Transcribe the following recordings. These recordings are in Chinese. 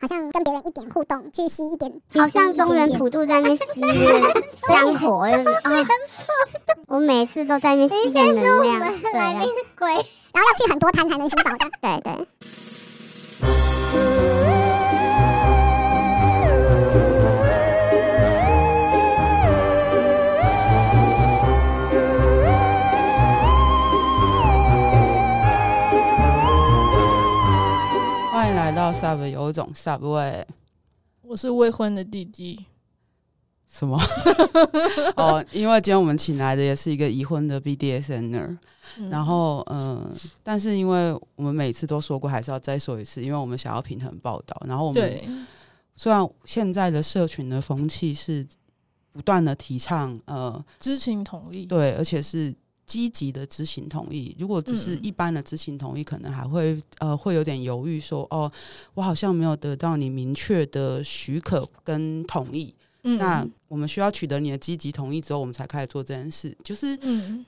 好像跟别人一点互动，去吸一点，好像中原普渡在那吸 香火，就是啊，我每次都在那吸点能量，对，来宾是鬼，然后要去很多摊才能吸到的，对对。来到 Sub 有一种 Sub 味，我是未婚的弟弟。什么？哦，因为今天我们请来的也是一个已婚的 BDSNer，嗯、然后嗯、呃，但是因为我们每次都说过，还是要再说一次，因为我们想要平衡报道。然后我们虽然现在的社群的风气是不断的提倡呃知情同意，对，而且是。积极的知情同意，如果只是一般的知情同意，嗯、可能还会呃会有点犹豫说，说哦，我好像没有得到你明确的许可跟同意。嗯、那我们需要取得你的积极同意之后，我们才开始做这件事。就是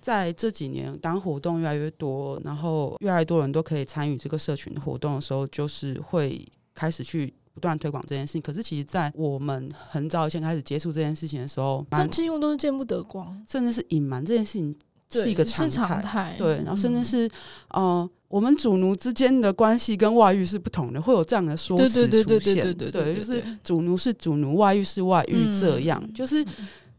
在这几年，当活动越来越多，然后越来越多人都可以参与这个社群活动的时候，就是会开始去不断推广这件事情。可是，其实，在我们很早以前开始接触这件事情的时候，但几乎都是见不得光，甚至是隐瞒这件事情。是一个常态，对，嗯、然后甚至是，呃，我们主奴之间的关系跟外遇是不同的，会有这样的说辞出现，对对对对对对，对，就是主奴是主奴，外遇是外遇，这样，嗯、就是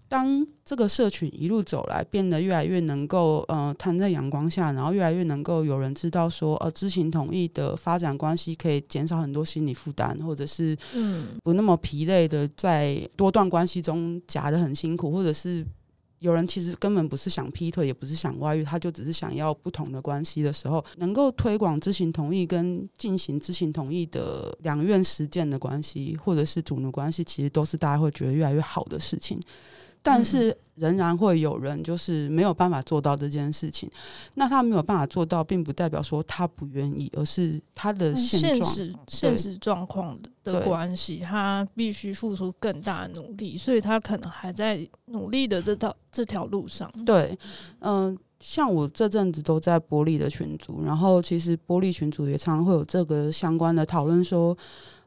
当这个社群一路走来，变得越来越能够，呃，摊在阳光下，然后越来越能够有人知道说，呃，知情同意的发展关系可以减少很多心理负担，或者是，嗯，不那么疲累的在多段关系中夹得很辛苦，或者是。有人其实根本不是想劈腿，也不是想外遇，他就只是想要不同的关系的时候，能够推广知情同意跟进行知情同意的两院实践的关系，或者是主奴关系，其实都是大家会觉得越来越好的事情。但是仍然会有人就是没有办法做到这件事情。那他没有办法做到，并不代表说他不愿意，而是他的现状、现实、现实状况的关系，他必须付出更大的努力，所以他可能还在努力的这条这条路上。对，嗯、呃，像我这阵子都在玻璃的群组，然后其实玻璃群组也常常会有这个相关的讨论，说，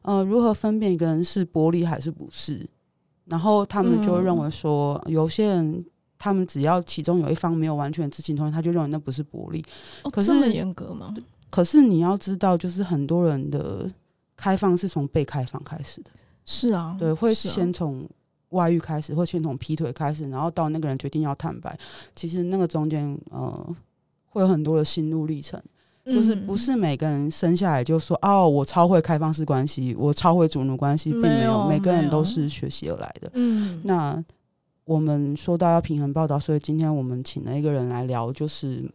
呃，如何分辨一个人是玻璃还是不是？然后他们就认为说，嗯、有些人他们只要其中有一方没有完全知情同意，他就认为那不是不利。哦、可是这么严格吗？可是你要知道，就是很多人的开放是从被开放开始的。是啊，对，会先从外遇开始，会先从劈腿开始，然后到那个人决定要坦白，其实那个中间呃会有很多的心路历程。就是不是每个人生下来就说哦，我超会开放式关系，我超会主奴关系，并没有，没有每个人都是学习而来的。嗯，那我们说到要平衡报道，所以今天我们请了一个人来聊，就是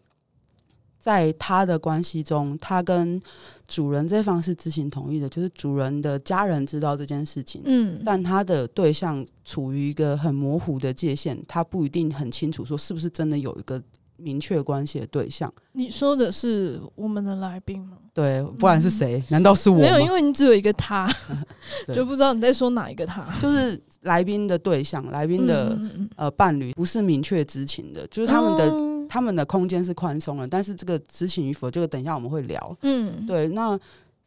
在他的关系中，他跟主人这方是知情同意的，就是主人的家人知道这件事情，嗯，但他的对象处于一个很模糊的界限，他不一定很清楚说是不是真的有一个。明确关系的对象，你说的是我们的来宾吗？对，不然是谁？嗯、难道是我？没有，因为你只有一个他，就不知道你在说哪一个他。就是来宾的对象，来宾的呃伴侣不是明确知情的，就是他们的、哦、他们的空间是宽松的，但是这个知情与否，这个等一下我们会聊。嗯，对，那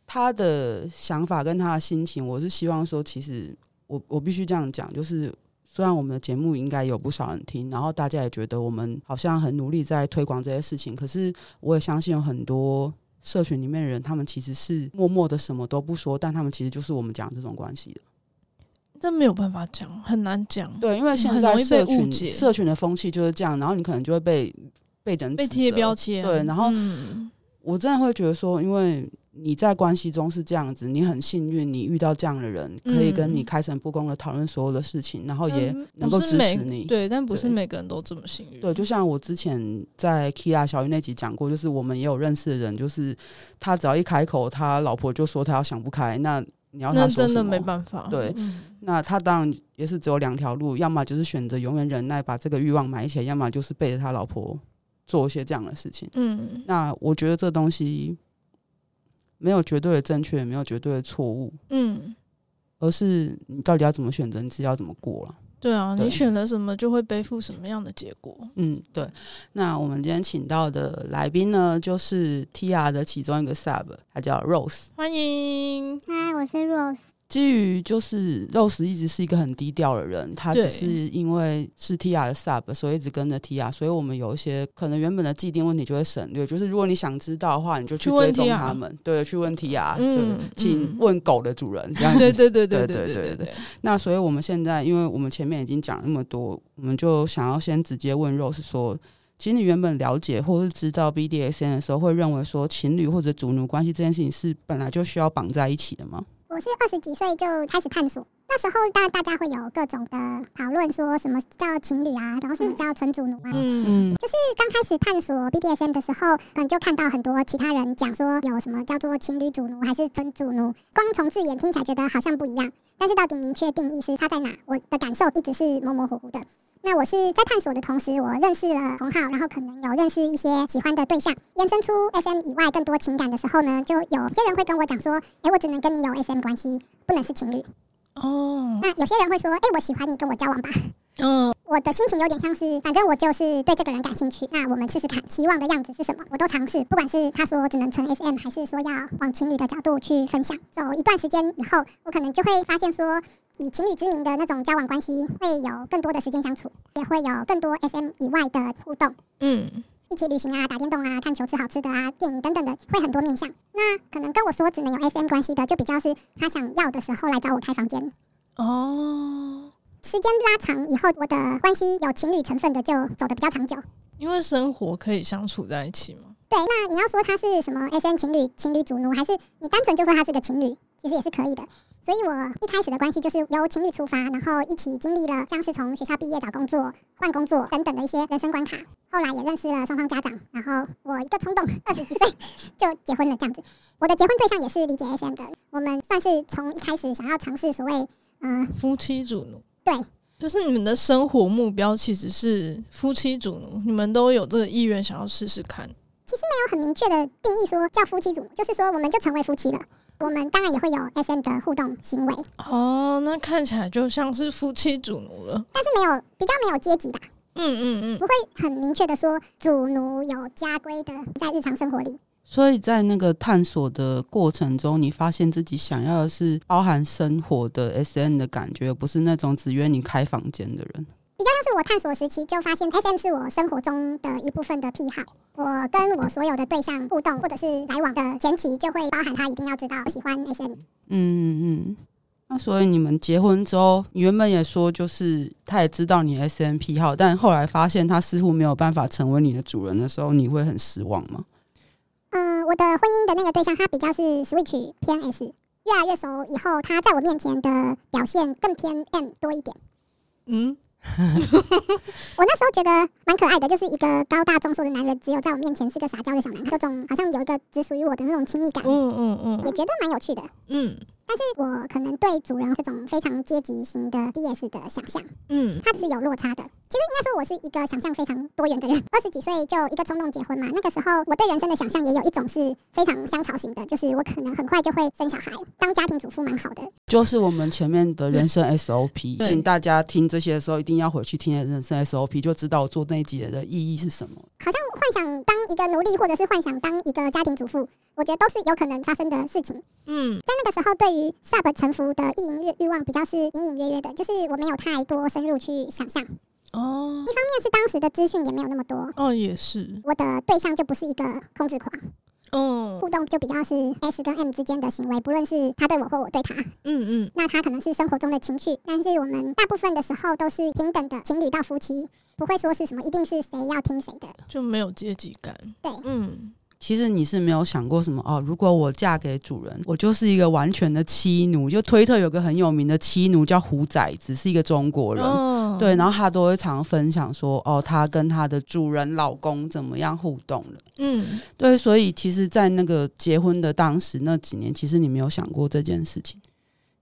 他的想法跟他的心情，我是希望说，其实我我必须这样讲，就是。虽然我们的节目应该有不少人听，然后大家也觉得我们好像很努力在推广这些事情，可是我也相信有很多社群里面的人，他们其实是默默的什么都不说，但他们其实就是我们讲这种关系的。这没有办法讲，很难讲。对，因为现在社群社群的风气就是这样，然后你可能就会被被整被贴标签。对，然后我真的会觉得说，因为。你在关系中是这样子，你很幸运，你遇到这样的人，可以跟你开诚布公的讨论所有的事情，嗯、然后也能够支持你。对，但不是每个人都这么幸运。对，就像我之前在 Kira 小鱼那集讲过，就是我们也有认识的人，就是他只要一开口，他老婆就说他要想不开，那你要他说真的没办法。对，嗯、那他当然也是只有两条路，要么就是选择永远忍耐，把这个欲望埋起来，要么就是背着他老婆做一些这样的事情。嗯，那我觉得这东西。没有绝对的正确，也没有绝对的错误，嗯，而是你到底要怎么选择，你自己要怎么过了。对啊，对你选了什么，就会背负什么样的结果。嗯，对。那我们今天请到的来宾呢，就是 TIA 的其中一个 Sub，他叫 Rose。欢迎，嗨，我是 Rose。基于就是 Rose 一直是一个很低调的人，他只是因为是 Tia 的 Sub，所以一直跟着 Tia，所以我们有一些可能原本的既定问题就会省略。就是如果你想知道的话，你就去追踪他们，对，去问 Tia，就请问狗的主人。对对对对对对对对。那所以我们现在，因为我们前面已经讲那么多，我们就想要先直接问 Rose 说：，其实你原本了解或是知道 BDSN 的时候，会认为说情侣或者主奴关系这件事情是本来就需要绑在一起的吗？我是二十几岁就开始探索，那时候当然大家会有各种的讨论，说什么叫情侣啊，然后什么叫纯主奴啊，嗯。嗯，就是刚开始探索 BDSM 的时候，可能就看到很多其他人讲说有什么叫做情侣主奴还是纯主奴，光从字眼听起来觉得好像不一样，但是到底明确定义是他在哪，我的感受一直是模模糊糊的。那我是在探索的同时，我认识了同好，然后可能有认识一些喜欢的对象，延伸出 SM 以外更多情感的时候呢，就有些人会跟我讲说，哎，我只能跟你有 SM 关系，不能是情侣。哦。那有些人会说，哎，我喜欢你，跟我交往吧。嗯。我的心情有点像是，反正我就是对这个人感兴趣，那我们试试看，期望的样子是什么，我都尝试，不管是他说只能纯 SM，还是说要往情侣的角度去分享。走一段时间以后，我可能就会发现说。以情侣之名的那种交往关系，会有更多的时间相处，也会有更多 SM 以外的互动。嗯，一起旅行啊，打电动啊，看球吃好吃的啊，电影等等的，会很多面向。那可能跟我说只能有 SM 关系的，就比较是他想要的时候来找我开房间。哦，时间拉长以后，我的关系有情侣成分的，就走得比较长久。因为生活可以相处在一起吗？对，那你要说他是什么 SM 情侣、情侣主奴，还是你单纯就说他是个情侣，其实也是可以的。所以，我一开始的关系就是由情侣出发，然后一起经历了像是从学校毕业找工作、换工作等等的一些人生关卡。后来也认识了双方家长，然后我一个冲动，二十几岁就结婚了这样子。我的结婚对象也是理解 SM 的，我们算是从一开始想要尝试所谓呃夫妻主奴。对，就是你们的生活目标其实是夫妻主奴，你们都有这个意愿想要试试看。其实没有很明确的定义说叫夫妻主奴，就是说我们就成为夫妻了。我们当然也会有 SM 的互动行为哦，那看起来就像是夫妻主奴了，但是没有比较没有阶级吧？嗯嗯嗯，不会很明确的说主奴有家规的在日常生活里。所以在那个探索的过程中，你发现自己想要的是包含生活的 S N 的感觉，而不是那种只约你开房间的人。比较像是我探索时期就发现 SM 是我生活中的一部分的癖好。我跟我所有的对象互动或者是来往的前期，就会包含他一定要知道我喜欢 SM。嗯嗯，那所以你们结婚之后，你原本也说就是他也知道你 SM 癖好，但后来发现他似乎没有办法成为你的主人的时候，你会很失望吗？嗯、呃，我的婚姻的那个对象，他比较是 Switch 偏 S，越来越熟以后，他在我面前的表现更偏 M 多一点。嗯。我那时候觉得蛮可爱的，就是一个高大壮硕的男人，只有在我面前是个撒娇的小男孩，各种好像有一个只属于我的那种亲密感。嗯嗯嗯，也觉得蛮有趣的。嗯。但是我可能对主人这种非常阶级型的 DS 的想象，嗯，它是有落差的。其实应该说，我是一个想象非常多元的人。二十几岁就一个冲动结婚嘛，那个时候我对人生的想象也有一种是非常香草型的，就是我可能很快就会生小孩，当家庭主妇蛮好的。就是我们前面的人生 SOP，请大家听这些的时候一定要回去听人生 SOP，就知道我做那一集的意义是什么。好像幻想当一个奴隶，或者是幻想当一个家庭主妇。我觉得都是有可能发生的事情。嗯，在那个时候，对于 Sub 臣服的意淫欲欲望比较是隐隐约约的，就是我没有太多深入去想象。哦，一方面是当时的资讯也没有那么多。哦，也是。我的对象就不是一个控制狂。嗯，互动就比较是 S 跟 M 之间的行为，不论是他对我或我对他。嗯嗯。那他可能是生活中的情绪，但是我们大部分的时候都是平等的情侣到夫妻，不会说是什么一定是谁要听谁的，就没有阶级感。对，嗯。其实你是没有想过什么哦？如果我嫁给主人，我就是一个完全的妻奴。就推特有个很有名的妻奴叫虎崽子，是一个中国人，哦、对，然后他都会常分享说哦，他跟他的主人老公怎么样互动了。嗯，对，所以其实，在那个结婚的当时那几年，其实你没有想过这件事情。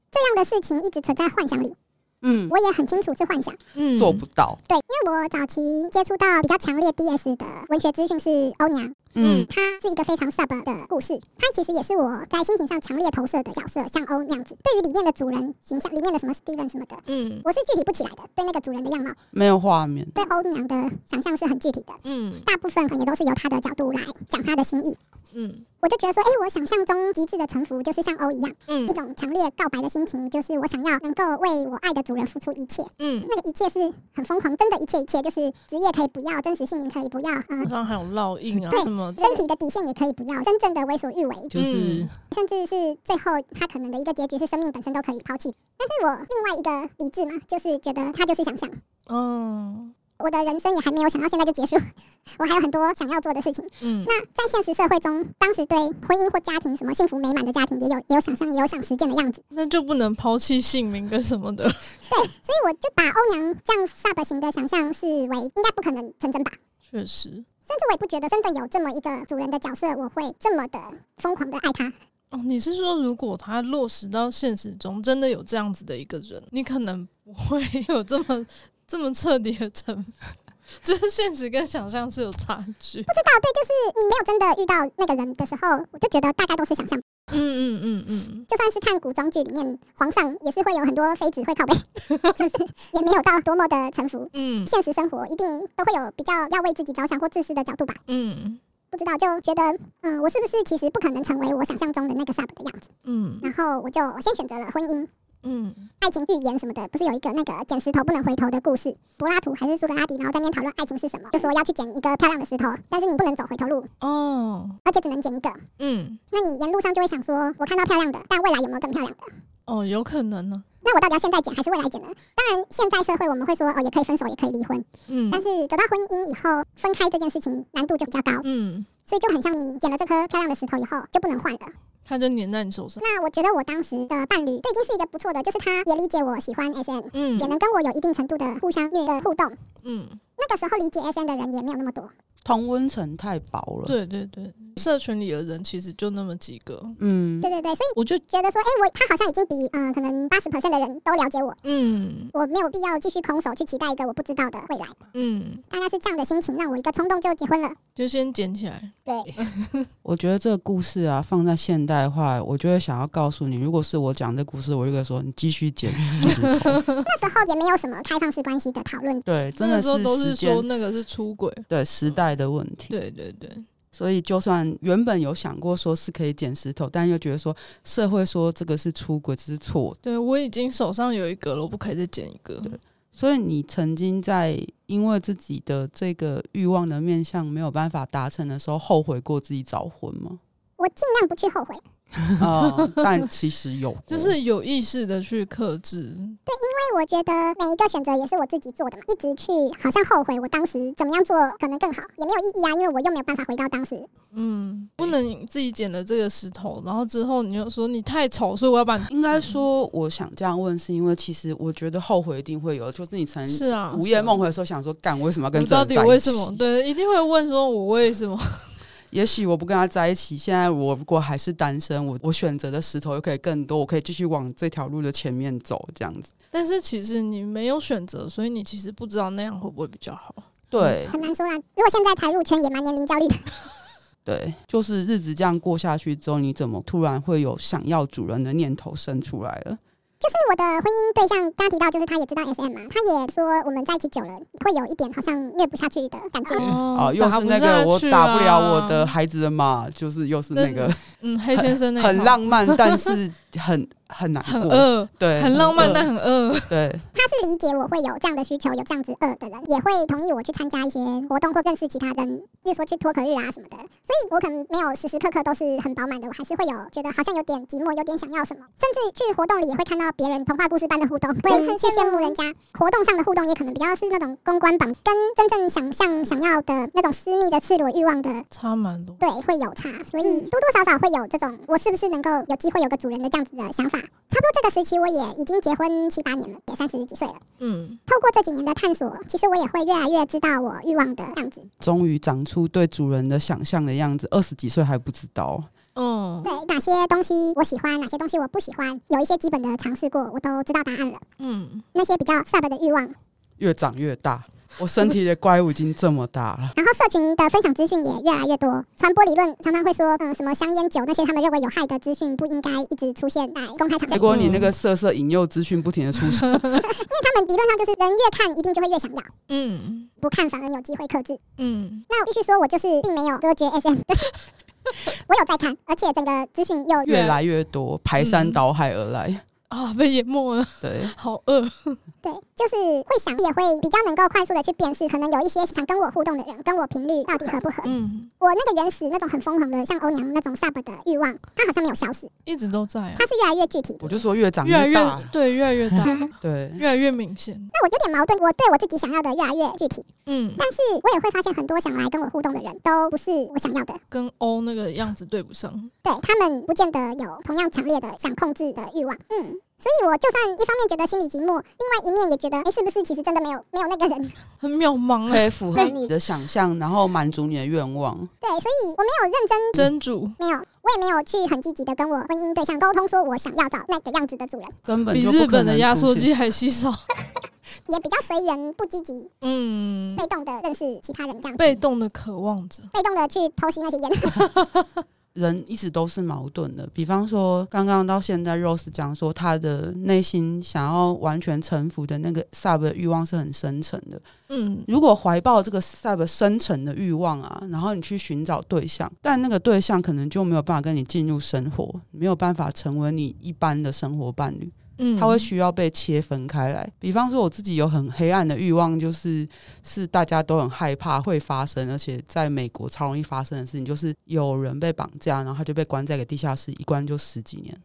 这样的事情一直存在幻想里。嗯，我也很清楚是幻想，嗯，做不到。对，因为我早期接触到比较强烈 DS 的文学资讯是欧娘，嗯，她是一个非常 Sub 的故事，她其实也是我在心情上强烈投射的角色，像欧那样子。对于里面的主人形象，里面的什么 Steven 什么的，嗯，我是具体不起来的，对那个主人的样貌。没有画面。对欧娘的想象是很具体的，嗯，大部分可能也都是由她的角度来讲她的心意。嗯。我就觉得说，哎、欸，我想象中极致的臣服就是像欧一样，嗯，一种强烈告白的心情，就是我想要能够为我爱的主人付出一切，嗯，那个一切是很疯狂，真的一切一切，就是职业可以不要，真实姓名可以不要，嗯，身上还有烙印啊，对，身体的底线也可以不要，真正的为所欲为，就是，甚至是最后他可能的一个结局是生命本身都可以抛弃。但是我另外一个理智嘛，就是觉得他就是想象，嗯。我的人生也还没有想到现在就结束，我还有很多想要做的事情。嗯，那在现实社会中，当时对婚姻或家庭什么幸福美满的家庭也有也有想象，也有想实践的样子。那就不能抛弃姓名跟什么的。对，所以我就把欧娘这样 sub 型的想象视为应该不可能成真吧。确实，甚至我也不觉得真的有这么一个主人的角色，我会这么的疯狂的爱他。哦，你是说如果他落实到现实中，真的有这样子的一个人，你可能不会有这么。这么彻底的惩罚，就是现实跟想象是有差距。不知道，对，就是你没有真的遇到那个人的时候，我就觉得大概都是想象。嗯嗯嗯嗯，就算是看古装剧里面，皇上也是会有很多妃子会靠背，就是也没有到多么的臣服。嗯，现实生活一定都会有比较要为自己着想或自私的角度吧。嗯，不知道，就觉得，嗯，我是不是其实不可能成为我想象中的那个 sub 的样子？嗯，然后我就我先选择了婚姻。嗯，爱情寓言什么的，不是有一个那个捡石头不能回头的故事？柏拉图还是苏格拉底，然后在那边讨论爱情是什么，就说要去捡一个漂亮的石头，但是你不能走回头路哦，而且只能捡一个。嗯，那你沿路上就会想说，我看到漂亮的，但未来有没有更漂亮的？哦，有可能呢。那我到底要现在捡还是未来捡呢？当然，现在社会我们会说，哦，也可以分手，也可以离婚。嗯，但是走到婚姻以后，分开这件事情难度就比较高。嗯，所以就很像你捡了这颗漂亮的石头以后，就不能换了。他就黏在你手上。那我觉得我当时的伴侣，这已经是一个不错的，就是他也理解我喜欢 SM，嗯，也能跟我有一定程度的互相虐的互动，嗯，那个时候理解 SM 的人也没有那么多。同温层太薄了。对对对，社群里的人其实就那么几个。嗯，对对对，所以我就觉得说，哎、欸，我他好像已经比嗯、呃、可能八十 percent 的人都了解我。嗯，我没有必要继续空手去期待一个我不知道的未来。嗯，大概是这样的心情让我一个冲动就结婚了，就先捡起来。对，我觉得这个故事啊，放在现代化，我就会想要告诉你，如果是我讲这故事，我就会说你继续捡。那时候也没有什么开放式关系的讨论。对，真的时候都是说那个是出轨。对，时代。的问题，对对对，所以就算原本有想过说是可以捡石头，但又觉得说社会说这个是出轨，这是错。对，我已经手上有一个了，我不可以再捡一个。对，所以你曾经在因为自己的这个欲望的面向没有办法达成的时候，后悔过自己早婚吗？我尽量不去后悔。哦，但其实有，就是有意识的去克制。对，因为我觉得每一个选择也是我自己做的嘛，一直去好像后悔我当时怎么样做可能更好，也没有意义啊，因为我又没有办法回到当时。嗯，不能自己捡了这个石头，然后之后你又说你太丑，所以我要把你。应该说，我想这样问，是因为其实我觉得后悔一定会有，就是你曾是啊午夜梦回的时候想说，干为什么要跟？到底为什么？对，一定会问说，我为什么？也许我不跟他在一起，现在我如果还是单身，我我选择的石头又可以更多，我可以继续往这条路的前面走，这样子。但是其实你没有选择，所以你其实不知道那样会不会比较好。对，很难说啦。如果现在才入圈，也蛮年龄焦虑的。对，就是日子这样过下去之后，你怎么突然会有想要主人的念头生出来了？就是我的婚姻对象，刚刚提到，就是他也知道 SM 嘛，他也说我们在一起久了，会有一点好像虐不下去的感觉。哦，又是那个我打不了我的孩子的嘛，就是又是那个嗯，黑先生那个很浪漫，但是很。很难过，很饿，对，很浪漫，但很饿，对。他是理解我会有这样的需求，有这样子饿的人，也会同意我去参加一些活动或认识其他人，例如说去脱壳日啊什么的。所以我可能没有时时刻刻都是很饱满的，我还是会有觉得好像有点寂寞，有点想要什么。甚至去活动里也会看到别人童话故事般的互动，会很羡慕人家。活动上的互动也可能比较是那种公关榜，跟真正想象想要的那种私密的赤裸欲望的差蛮多。对，会有差，所以多多少少会有这种我是不是能够有机会有个主人的这样子的想法。差不多这个时期，我也已经结婚七八年了，也三十几岁了。嗯，透过这几年的探索，其实我也会越来越知道我欲望的样子。终于长出对主人的想象的样子，二十几岁还不知道。嗯，对，哪些东西我喜欢，哪些东西我不喜欢，有一些基本的尝试过，我都知道答案了。嗯，那些比较 sub 的欲望，越长越大。我身体的怪物已经这么大了，然后社群的分享资讯也越来越多。传播理论常常会说，嗯，什么香烟酒那些他们认为有害的资讯不应该一直出现在公开场合。结果你那个色色引诱资讯不停的出现，因为他们理论上就是人越看一定就会越想要，嗯，不看反而有机会克制，嗯。那我必须说，我就是并没有隔绝 SM。我有在看，而且整个资讯又越来越多，排山倒海而来。嗯啊，被淹没了。对，好饿。对，就是会想，也会比较能够快速的去辨识，可能有一些想跟我互动的人，跟我频率到底合不合。嗯，我那个原始那种很疯狂的，像欧娘那种 sub 的欲望，它好像没有消失，一直都在啊。它是越来越具体。我就说越长越大，越来越对，越来越大，对，越来越明显。那我有点矛盾，我对我自己想要的越来越具体。嗯，但是我也会发现很多想来跟我互动的人都不是我想要的，跟欧那个样子对不上。对，他们不见得有同样强烈的想控制的欲望。嗯。所以，我就算一方面觉得心里寂寞，另外一面也觉得，哎、欸，是不是其实真的没有没有那个人？很渺茫，可以符合你的想象，然后满足你的愿望。对，所以我没有认真真主，没有，我也没有去很积极的跟我婚姻对象沟通，说我想要找那个样子的主人，根本比日本的压缩机还稀少，也比较随缘，不积极，嗯，被动的认识其他人这样，被动的渴望着，被动的去偷袭那些烟。人一直都是矛盾的，比方说，刚刚到现在，Rose 讲说，他的内心想要完全臣服的那个 Sub 的欲望是很深沉的。嗯，如果怀抱这个 Sub 深沉的欲望啊，然后你去寻找对象，但那个对象可能就没有办法跟你进入生活，没有办法成为你一般的生活伴侣。嗯，他会需要被切分开来。比方说，我自己有很黑暗的欲望，就是是大家都很害怕会发生，而且在美国超容易发生的事情，就是有人被绑架，然后他就被关在一个地下室，一关就十几年。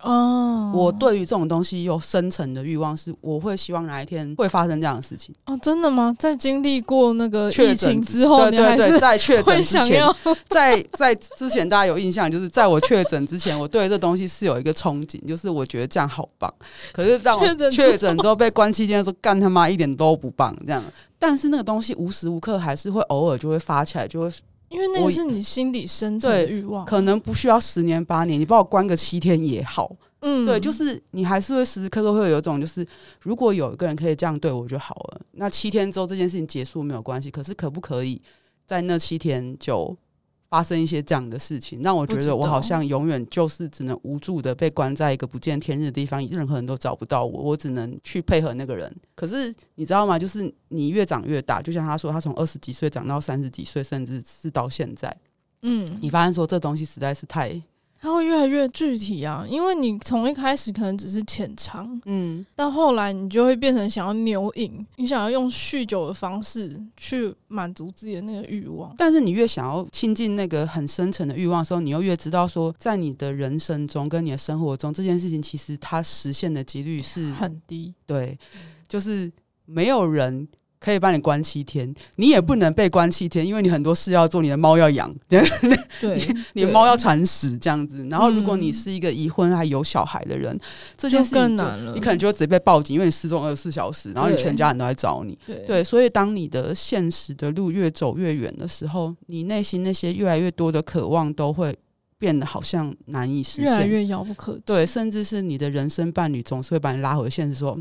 哦，我对于这种东西有深层的欲望，是我会希望哪一天会发生这样的事情。哦，真的吗？在经历过那个疫情之后，对对对，在确诊之前，在在之前，大家有印象，就是在我确诊之前，我对这东西是有一个憧憬，就是我觉得这样好棒。可是当我确诊之后被关七天的时候，干他妈一点都不棒，这样。但是那个东西无时无刻还是会偶尔就会发起来，就会。因为那个是你心底深层的欲望，可能不需要十年八年，你把我关个七天也好。嗯，对，就是你还是会时时刻刻会有一种，就是如果有一个人可以这样对我就好了。那七天之后这件事情结束没有关系，可是可不可以在那七天就发生一些这样的事情，让我觉得我好像永远就是只能无助的被关在一个不见天日的地方，任何人都找不到我，我只能去配合那个人。可是你知道吗？就是你越长越大，就像他说，他从二十几岁长到三十几岁，甚至是到现在，嗯，你发现说这东西实在是太。它会越来越具体啊，因为你从一开始可能只是浅尝，嗯，到后来你就会变成想要牛饮，你想要用酗酒的方式去满足自己的那个欲望。但是你越想要亲近那个很深层的欲望的时候，你又越知道说，在你的人生中跟你的生活中，这件事情其实它实现的几率是很低。对，就是没有人。可以帮你关七天，你也不能被关七天，因为你很多事要做，你的猫要养，对，你的猫要铲屎这样子。然后，如果你是一个已婚还有小孩的人，嗯、这件事更难了。你可能就会直接被报警，因为你失踪二十四小时，然后你全家人都来找你。对，对，所以当你的现实的路越走越远的时候，你内心那些越来越多的渴望都会变得好像难以实现，越来越遥不可及。对，甚至是你的人生伴侣总是会把你拉回现实，说。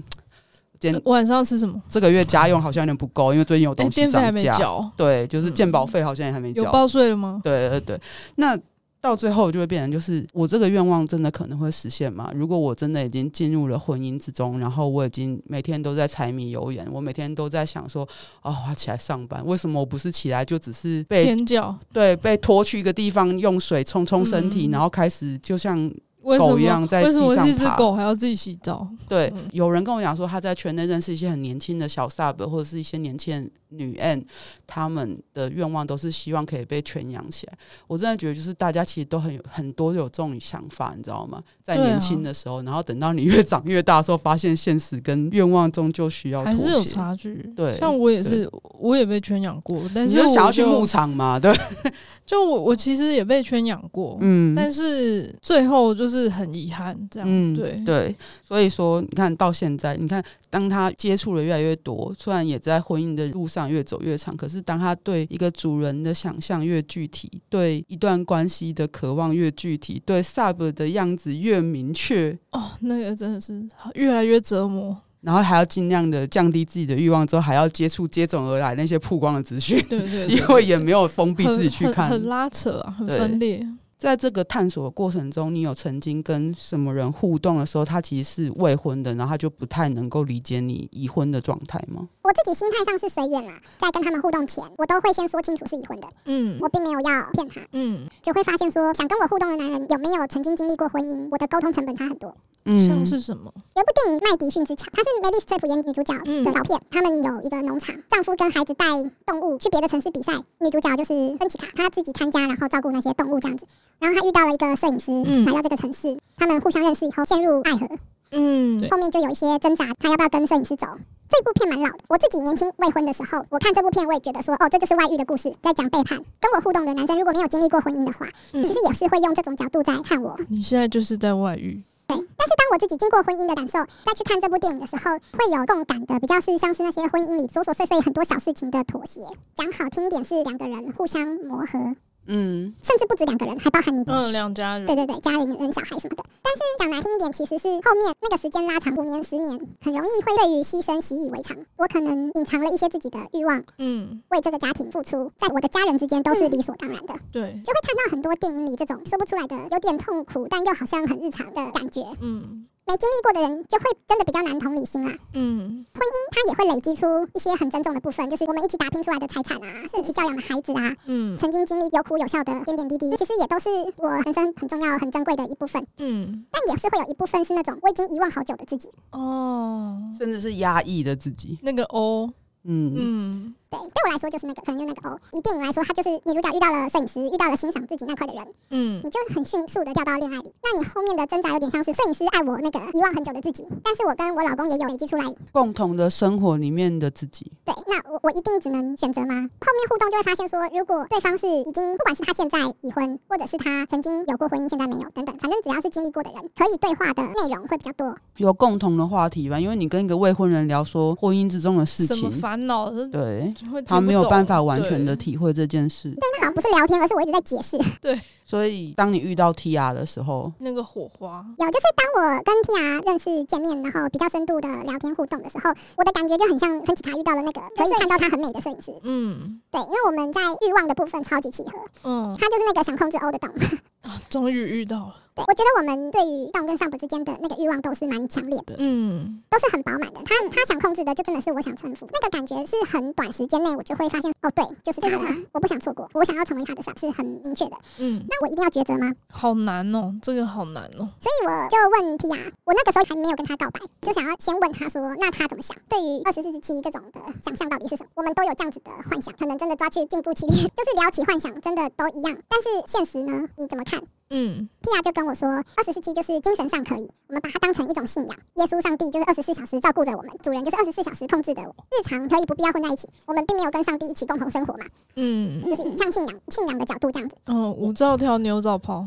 晚上要吃什么？这个月家用好像有点不够，因为最近有东西涨价。对，就是健保费好像也还没缴。有报税了吗？对对对。那到最后就会变成，就是我这个愿望真的可能会实现吗？如果我真的已经进入了婚姻之中，然后我已经每天都在柴米油盐，我每天都在想说，哦，我要起来上班，为什么我不是起来就只是被天脚？对，被拖去一个地方用水冲冲身体，嗯、然后开始就像。狗一样在地上爬。为什么是一只狗还要自己洗澡？对，有人跟我讲说，他在圈内认识一些很年轻的小 sub，或者是一些年轻人。女 N，他们的愿望都是希望可以被圈养起来。我真的觉得，就是大家其实都很有很多有这种想法，你知道吗？在年轻的时候，啊、然后等到你 越长越大的时候，发现现实跟愿望终究需要还是有差距。对，像我也是，我也被圈养过，但是你就想要去牧场嘛？对，就我我其实也被圈养过，嗯，但是最后就是很遗憾这样。嗯、对对，所以说你看到现在，你看当他接触的越来越多，虽然也在婚姻的路上。越走越长，可是当他对一个主人的想象越具体，对一段关系的渴望越具体，对 sub 的样子越明确，哦，那个真的是越来越折磨。然后还要尽量的降低自己的欲望，之后还要接触接踵而来那些曝光的资讯，对对，对对，因为也没有封闭自己去看，很，很，很拉扯啊，很分裂。在这个探索的过程中，你有曾经跟什么人互动的时候，他其实是未婚的，然后他就不太能够理解你已婚的状态吗？我我自己心态上是随缘啦，在跟他们互动前，我都会先说清楚是已婚的。嗯，我并没有要骗他。嗯，就会发现说，想跟我互动的男人有没有曾经经历过婚姻，我的沟通成本差很多。嗯，像是什么？有部电影《麦迪逊之桥》，它是梅丽史翠普演女主角的老片。嗯、他们有一个农场，丈夫跟孩子带动物去别的城市比赛，女主角就是芬奇卡，她自己看家，然后照顾那些动物这样子。然后他遇到了一个摄影师，嗯、来到这个城市，他们互相认识以后陷入爱河。嗯，后面就有一些挣扎，他要不要跟摄影师走？这部片蛮老的，我自己年轻未婚的时候，我看这部片，我也觉得说，哦，这就是外遇的故事，在讲背叛。跟我互动的男生，如果没有经历过婚姻的话，嗯、其实也是会用这种角度在看我。你现在就是在外遇。对，但是当我自己经过婚姻的感受，再去看这部电影的时候，会有共感的，比较是像是那些婚姻里琐琐碎碎很多小事情的妥协。讲好听一点，是两个人互相磨合。嗯，甚至不止两个人，还包含你的嗯两家人，对对对，家里人跟小孩什么的。但是讲难听一点，其实是后面那个时间拉长五年、十年，很容易会对于牺牲习以为常。我可能隐藏了一些自己的欲望，嗯，为这个家庭付出，在我的家人之间都是理所当然的。嗯、对，就会看到很多电影里这种说不出来的、有点痛苦，但又好像很日常的感觉。嗯。没经历过的人就会真的比较难同理心啦。嗯，婚姻它也会累积出一些很珍重的部分，就是我们一起打拼出来的财产啊，是一起教养的孩子啊，嗯，曾经经历有苦有笑的点点滴滴，其实也都是我人生很重要、很珍贵的一部分。嗯，但也是会有一部分是那种我已经遗忘好久的自己哦，甚至是压抑的自己。那个哦，嗯嗯。对，对我来说就是那个，可能就那个哦。以电影来说，他就是女主角遇到了摄影师，遇到了欣赏自己那块的人，嗯，你就很迅速的掉到恋爱里。那你后面的挣扎有点像是摄影师爱我那个遗忘很久的自己，但是我跟我老公也有累积出来共同的生活里面的自己。对，那我我一定只能选择吗？后面互动就会发现说，如果对方是已经，不管是他现在已婚，或者是他曾经有过婚姻，现在没有等等，反正只要是经历过的人，可以对话的内容会比较多，有共同的话题吧。因为你跟一个未婚人聊说婚姻之中的事情，什么烦恼？对，他没有办法。完全的体会这件事，但他好像不是聊天，而是我一直在解释。对，所以当你遇到 Tia 的时候，那个火花有，就是当我跟 Tia 认识、见面，然后比较深度的聊天互动的时候，我的感觉就很像芬奇卡遇到了那个可以看到她很美的摄影师。嗯，对，因为我们在欲望的部分超级契合。嗯，他就是那个想控制 O 的洞。啊，终于遇到了。对，我觉得我们对于动跟上普之间的那个欲望都是蛮强烈的，嗯，都是很饱满的。他他想控制的就真的是我想臣服，那个感觉是很短时间内我就会发现，哦，对，就是他，我不想错过，我想要成为他的，是很明确的。嗯，那我一定要抉择吗？好难哦，这个好难哦。所以我就问 Tia，我那个时候还没有跟他告白，就想要先问他说，那他怎么想？对于二十四十七这种的想象到底是什么？我们都有这样子的幻想，可能真的抓去禁锢起点，就是聊起幻想真的都一样，但是现实呢？你怎么看？嗯，Pia 就跟我说，二十世纪就是精神上可以，我们把它当成一种信仰。耶稣上帝就是二十四小时照顾着我们，主人就是二十四小时控制着我，日常可以不必要混在一起。我们并没有跟上帝一起共同生活嘛，嗯，就是像信仰信仰的角度这样子。嗯，五照跳，牛照跑。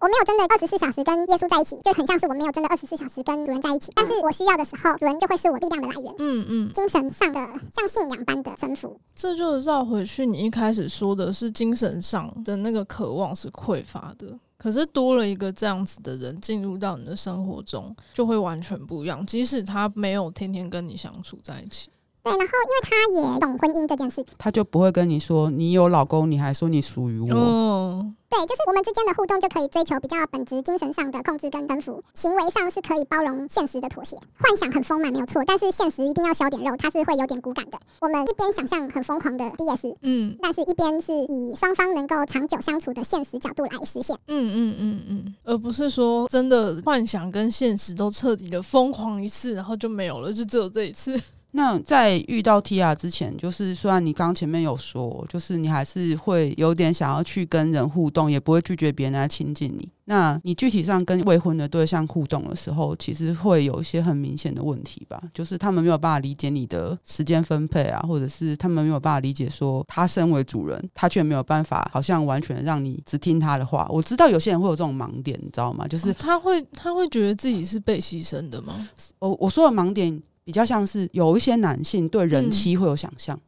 我没有真的二十四小时跟耶稣在一起，就很像是我没有真的二十四小时跟主人在一起。但是我需要的时候，主人就会是我力量的来源。嗯嗯，精神上的像信仰般的征服。这就绕回去，你一开始说的是精神上的那个渴望是匮乏的，可是多了一个这样子的人进入到你的生活中，就会完全不一样。即使他没有天天跟你相处在一起。对，然后因为他也懂婚姻这件事，他就不会跟你说你有老公，你还说你属于我。嗯对，就是我们之间的互动就可以追求比较本质精神上的控制跟征服，行为上是可以包容现实的妥协。幻想很丰满没有错，但是现实一定要削点肉，它是会有点骨感的。我们一边想象很疯狂的 DS，嗯，但是一边是以双方能够长久相处的现实角度来实现。嗯嗯嗯嗯，而不是说真的幻想跟现实都彻底的疯狂一次，然后就没有了，就只有这一次。那在遇到 Tia 之前，就是虽然你刚前面有说，就是你还是会有点想要去跟人互动，也不会拒绝别人来亲近你。那你具体上跟未婚的对象互动的时候，其实会有一些很明显的问题吧？就是他们没有办法理解你的时间分配啊，或者是他们没有办法理解说，他身为主人，他却没有办法，好像完全让你只听他的话。我知道有些人会有这种盲点，你知道吗？就是他会他会觉得自己是被牺牲的吗？我我说的盲点。比较像是有一些男性对人妻会有想象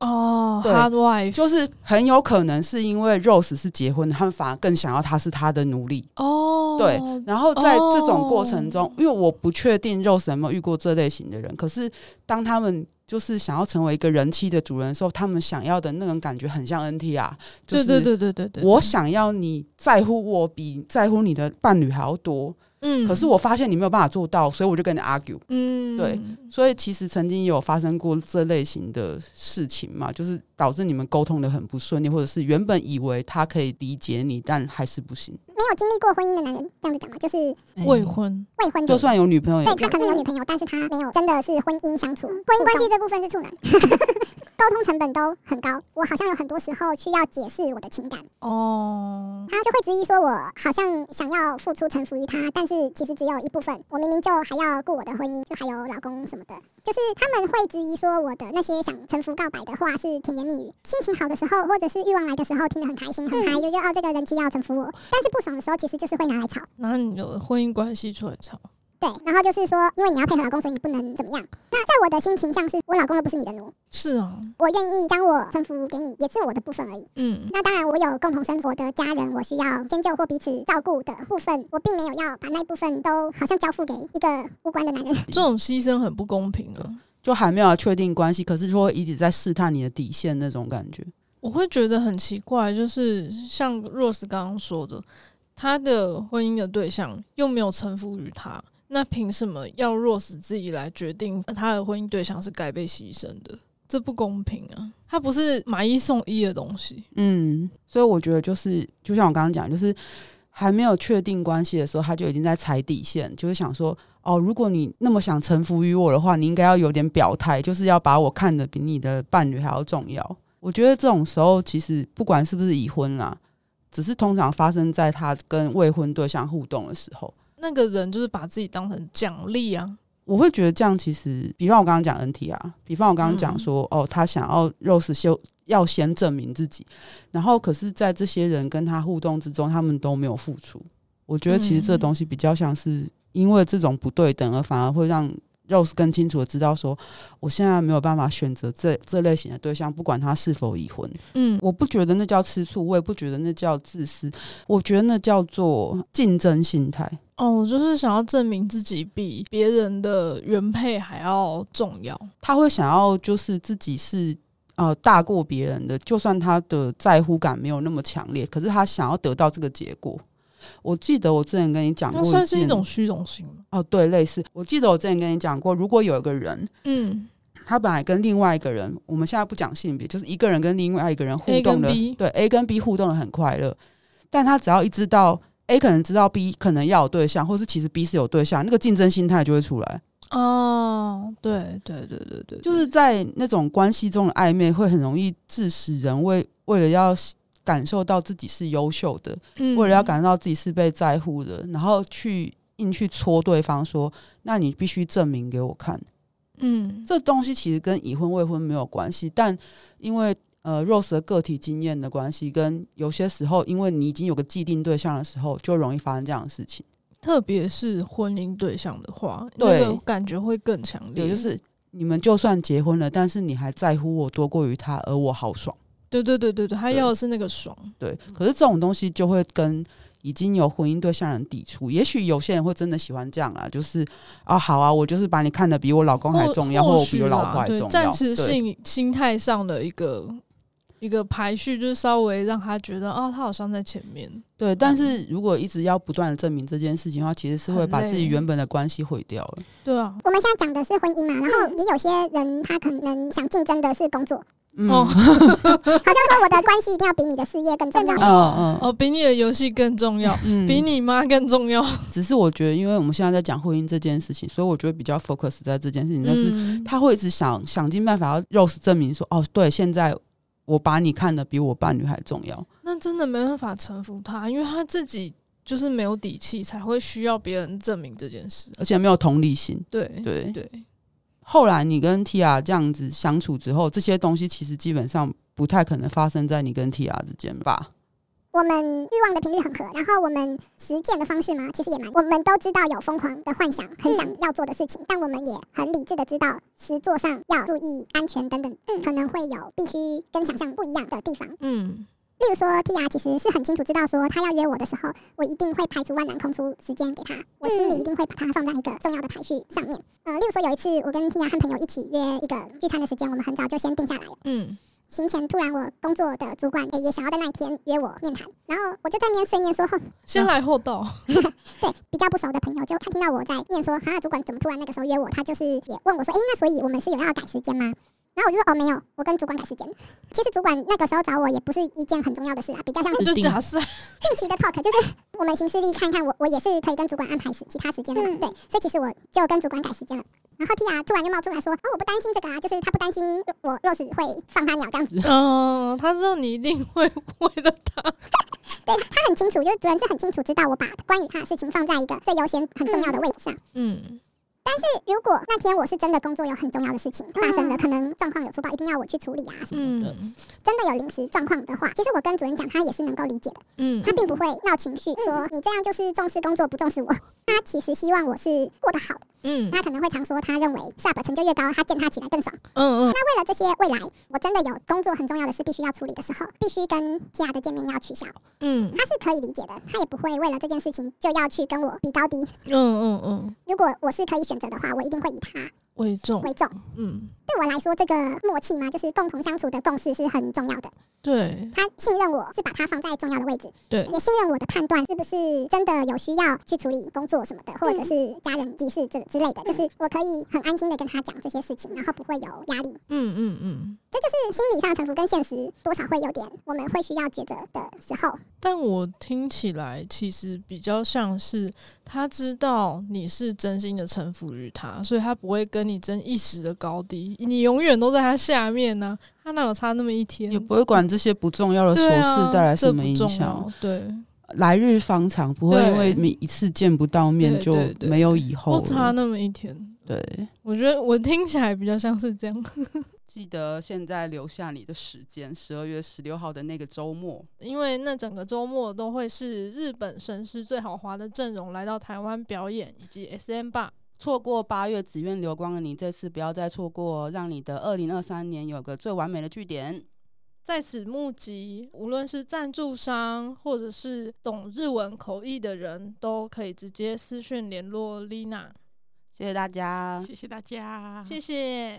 哦，对，hard wife 就是很有可能是因为 Rose 是结婚的，他们反而更想要他是他的奴隶哦。对，然后在这种过程中，因为我不确定 Rose 有没有遇过这类型的人，可是当他们就是想要成为一个人妻的主人的时候，他们想要的那种感觉很像 NTR，就是对对对对对，我想要你在乎我比在乎你的伴侣还要多。嗯，可是我发现你没有办法做到，所以我就跟你 argue，嗯，对，所以其实曾经有发生过这类型的事情嘛，就是导致你们沟通的很不顺利，或者是原本以为他可以理解你，但还是不行。没有经历过婚姻的男人这样子讲嘛，就是未婚，未婚就算有女朋友，对他可能有女朋友，但是他没有真的是婚姻相处，婚姻关系这部分是处男。沟通成本都很高，我好像有很多时候需要解释我的情感。哦，他就会质疑说，我好像想要付出臣服于他，但是其实只有一部分，我明明就还要顾我的婚姻，就还有老公什么的，就是他们会质疑说我的那些想臣服告白的话是甜言蜜语，心情好的时候或者是欲望来的时候听得很开心很嗨，就觉得哦这个人妻要臣服我，但是不爽的时候其实就是会拿来吵，拿你的婚姻关系出来吵。对，然后就是说，因为你要配合老公，所以你不能怎么样。那在我的心情像是，我老公又不是你的奴。是啊，我愿意将我臣服给你，也是我的部分而已。嗯，那当然，我有共同生活的家人，我需要迁就或彼此照顾的部分，我并没有要把那一部分都好像交付给一个无关的男人。这种牺牲很不公平啊！就还没有确定关系，可是说一直在试探你的底线那种感觉，我会觉得很奇怪。就是像 Rose 刚刚说的，他的婚姻的对象又没有臣服于他。那凭什么要 Rose 自己来决定他的婚姻对象是该被牺牲的？这不公平啊！他不是买一送一的东西。嗯，所以我觉得就是，就像我刚刚讲，就是还没有确定关系的时候，他就已经在踩底线，就是想说，哦，如果你那么想臣服于我的话，你应该要有点表态，就是要把我看得比你的伴侣还要重要。我觉得这种时候，其实不管是不是已婚啦，只是通常发生在他跟未婚对象互动的时候。那个人就是把自己当成奖励啊！我会觉得这样其实，比方我刚刚讲 NT 啊，比方我刚刚讲说，嗯、哦，他想要 Rose 修要先证明自己，然后可是，在这些人跟他互动之中，他们都没有付出。我觉得其实这东西比较像是因为这种不对等，而反而会让。Rose 更清楚的知道说，我现在没有办法选择这这类型的对象，不管他是否已婚。嗯，我不觉得那叫吃醋，我也不觉得那叫自私，我觉得那叫做竞争心态。哦，就是想要证明自己比别人的原配还要重要。他会想要就是自己是呃大过别人的，就算他的在乎感没有那么强烈，可是他想要得到这个结果。我记得我之前跟你讲过，那算是一种虚荣心哦。对，类似。我记得我之前跟你讲过，如果有一个人，嗯，他本来跟另外一个人，我们现在不讲性别，就是一个人跟另外一个人互动的，对，A 跟 B 互动的很快乐，但他只要一知道 A 可能知道 B 可能要有对象，或是其实 B 是有对象，那个竞争心态就会出来。哦，对对对对对，就是在那种关系中的暧昧，会很容易致使人为为了要。感受到自己是优秀的，嗯，为了要感受到自己是被在乎的，然后去硬去戳对方说：“那你必须证明给我看。”嗯，这东西其实跟已婚未婚没有关系，但因为呃 Rose 的个体经验的关系，跟有些时候因为你已经有个既定对象的时候，就容易发生这样的事情。特别是婚姻对象的话，对，那个感觉会更强烈。就是你们就算结婚了，但是你还在乎我多过于他，而我好爽。对对对对对，他要的是那个爽。对，对，可是这种东西就会跟已经有婚姻对象人抵触。也许有些人会真的喜欢这样啊，就是啊，好啊，我就是把你看得比我老公还重要，或，或我比我老婆还重要。暂时性心态上的一个一个排序，就是稍微让他觉得啊，他好像在前面。对，但是如果一直要不断的证明这件事情的话，其实是会把自己原本的关系毁掉了。对啊，我们现在讲的是婚姻嘛，然后也有些人他可能想竞争的是工作。嗯，好像说我的关系一定要比你的事业更重要。哦哦，哦，比你的游戏更重要，嗯、比你妈更重要。只是我觉得，因为我们现在在讲婚姻这件事情，所以我觉得比较 focus 在这件事情，但是他会一直想想尽办法要 Rose 证明说，哦，对，现在我把你看得比我伴侣还重要。那真的没办法臣服他，因为他自己就是没有底气，才会需要别人证明这件事，而且没有同理心。对对对。后来你跟 Tia 这样子相处之后，这些东西其实基本上不太可能发生在你跟 Tia 之间吧？我们欲望的频率很合，然后我们实践的方式嘛，其实也蛮……我们都知道有疯狂的幻想，很想要做的事情，但我们也很理智的知道实作上要注意安全等等，可能会有必须跟想象不一样的地方。嗯。例如说，Tia 其实是很清楚知道，说他要约我的时候，我一定会排除万难空出时间给他，我心里一定会把他放在一个重要的排序上面。呃，例如说有一次，我跟 Tia 和朋友一起约一个聚餐的时间，我们很早就先定下来了。嗯，行前突然我工作的主管也想要在那一天约我面谈，然后我就在那边碎念说，先来后到。对，比较不熟的朋友就他听到我在念说，哈，主管怎么突然那个时候约我？他就是也问我说，哎、欸，那所以我们是有要改时间吗？然后我就说，哦，没有，我跟主管改时间。其实主管那个时候找我也不是一件很重要的事啊，比较像是定 期的 talk，就是我们行事历看一看，我我也是可以跟主管安排时其他时间的嘛。对，所以其实我就跟主管改时间了。然后 Tia 突然就冒出来说，哦，我不担心这个啊，就是他不担心我若是会放他鸟这样子。哦，他知道你一定会为了他，对他很清楚，就是主人是很清楚知道我把关于他的事情放在一个最优先、很重要的位置上。嗯。但是如果那天我是真的工作有很重要的事情发生了，可能状况有出报，一定要我去处理啊什么的。真的有临时状况的话，其实我跟主任讲，他也是能够理解的。嗯，他并不会闹情绪，说你这样就是重视工作不重视我。他其实希望我是过得好的。嗯，他可能会常说，他认为 Sub 成就越高，他见他起来更爽。嗯嗯。那为了这些未来，我真的有工作很重要的事必须要处理的时候，必须跟 Tia 的见面要取消。嗯，他是可以理解的，他也不会为了这件事情就要去跟我比高低。嗯嗯嗯。如果我是可以选择的话，我一定会以他为重为重。嗯，对我来说，这个默契嘛，就是共同相处的共识是很重要的。对，他信任我是把他放在重要的位置，对，也信任我的判断是不是真的有需要去处理工作什么的，或者是家人急事这之类的，嗯、就是我可以很安心的跟他讲这些事情，然后不会有压力。嗯嗯嗯，这就是心理上的臣服跟现实多少会有点我们会需要抉择的时候。但我听起来其实比较像是他知道你是真心的臣服于他，所以他不会跟你争一时的高低，你永远都在他下面呢、啊。他哪有差那么一天？也不会管这些不重要的琐事带来什么影响。对，来日方长，不会因为你一次见不到面就没有以后。不差那么一天。对，我觉得我听起来比较像是这样。记得现在留下你的时间，十二月十六号的那个周末，因为那整个周末都会是日本神师最豪华的阵容来到台湾表演，以及 SM 吧。错过八月只愿流光的你，这次不要再错过，让你的二零二三年有个最完美的据点。在此募集，无论是赞助商或者是懂日文口译的人，都可以直接私讯联络 Lina。谢谢大家，谢谢大家，谢谢。